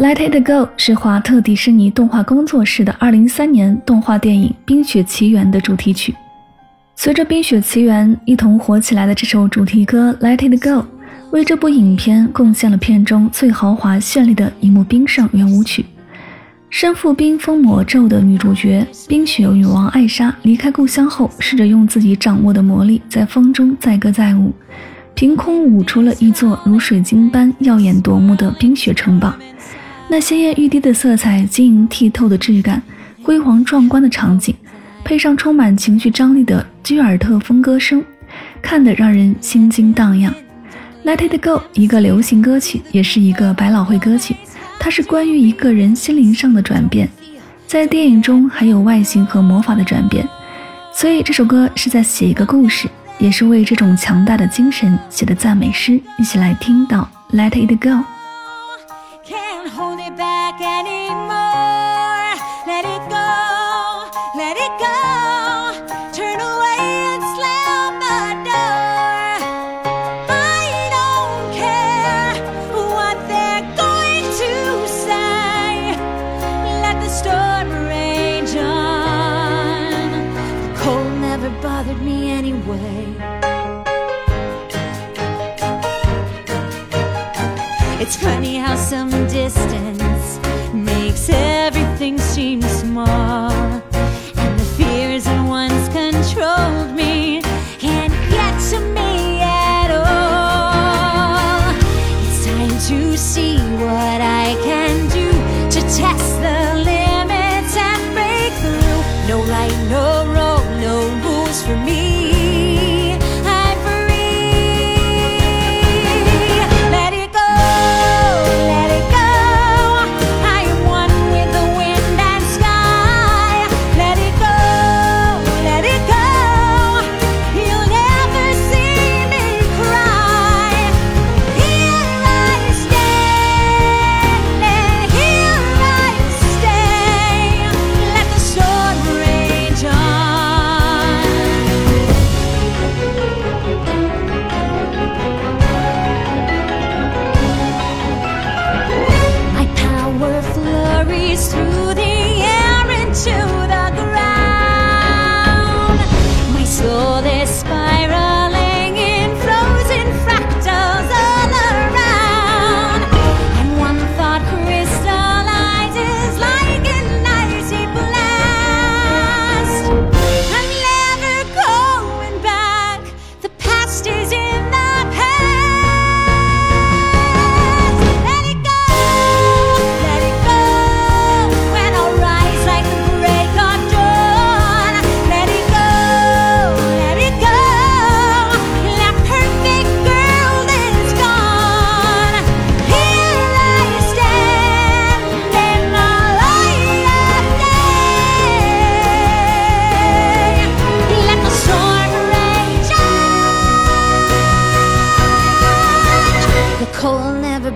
Let It Go 是华特迪士尼动画工作室的2003年动画电影《冰雪奇缘》的主题曲。随着《冰雪奇缘》一同火起来的这首主题歌《Let It Go》，为这部影片贡献了片中最豪华绚丽的一幕冰上圆舞曲。身负冰封魔咒的女主角冰雪女王艾莎离开故乡后，试着用自己掌握的魔力在风中载歌载舞，凭空舞出了一座如水晶般耀眼夺目的冰雪城堡。那鲜艳欲滴的色彩，晶莹剔透的质感，辉煌壮观的场景，配上充满情绪张力的居尔特风歌声，看得让人心惊荡漾。Let It Go，一个流行歌曲，也是一个百老汇歌曲。它是关于一个人心灵上的转变，在电影中还有外形和魔法的转变，所以这首歌是在写一个故事，也是为这种强大的精神写的赞美诗。一起来听到 Let It Go。anymore. Let it go, let it go. Turn away and slam the door. I don't care what they're going to say. Let the storm rage on. The cold never bothered me anyway. It's funny how some distance for me.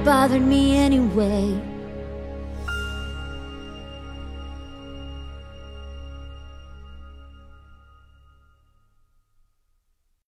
Bothered me anyway.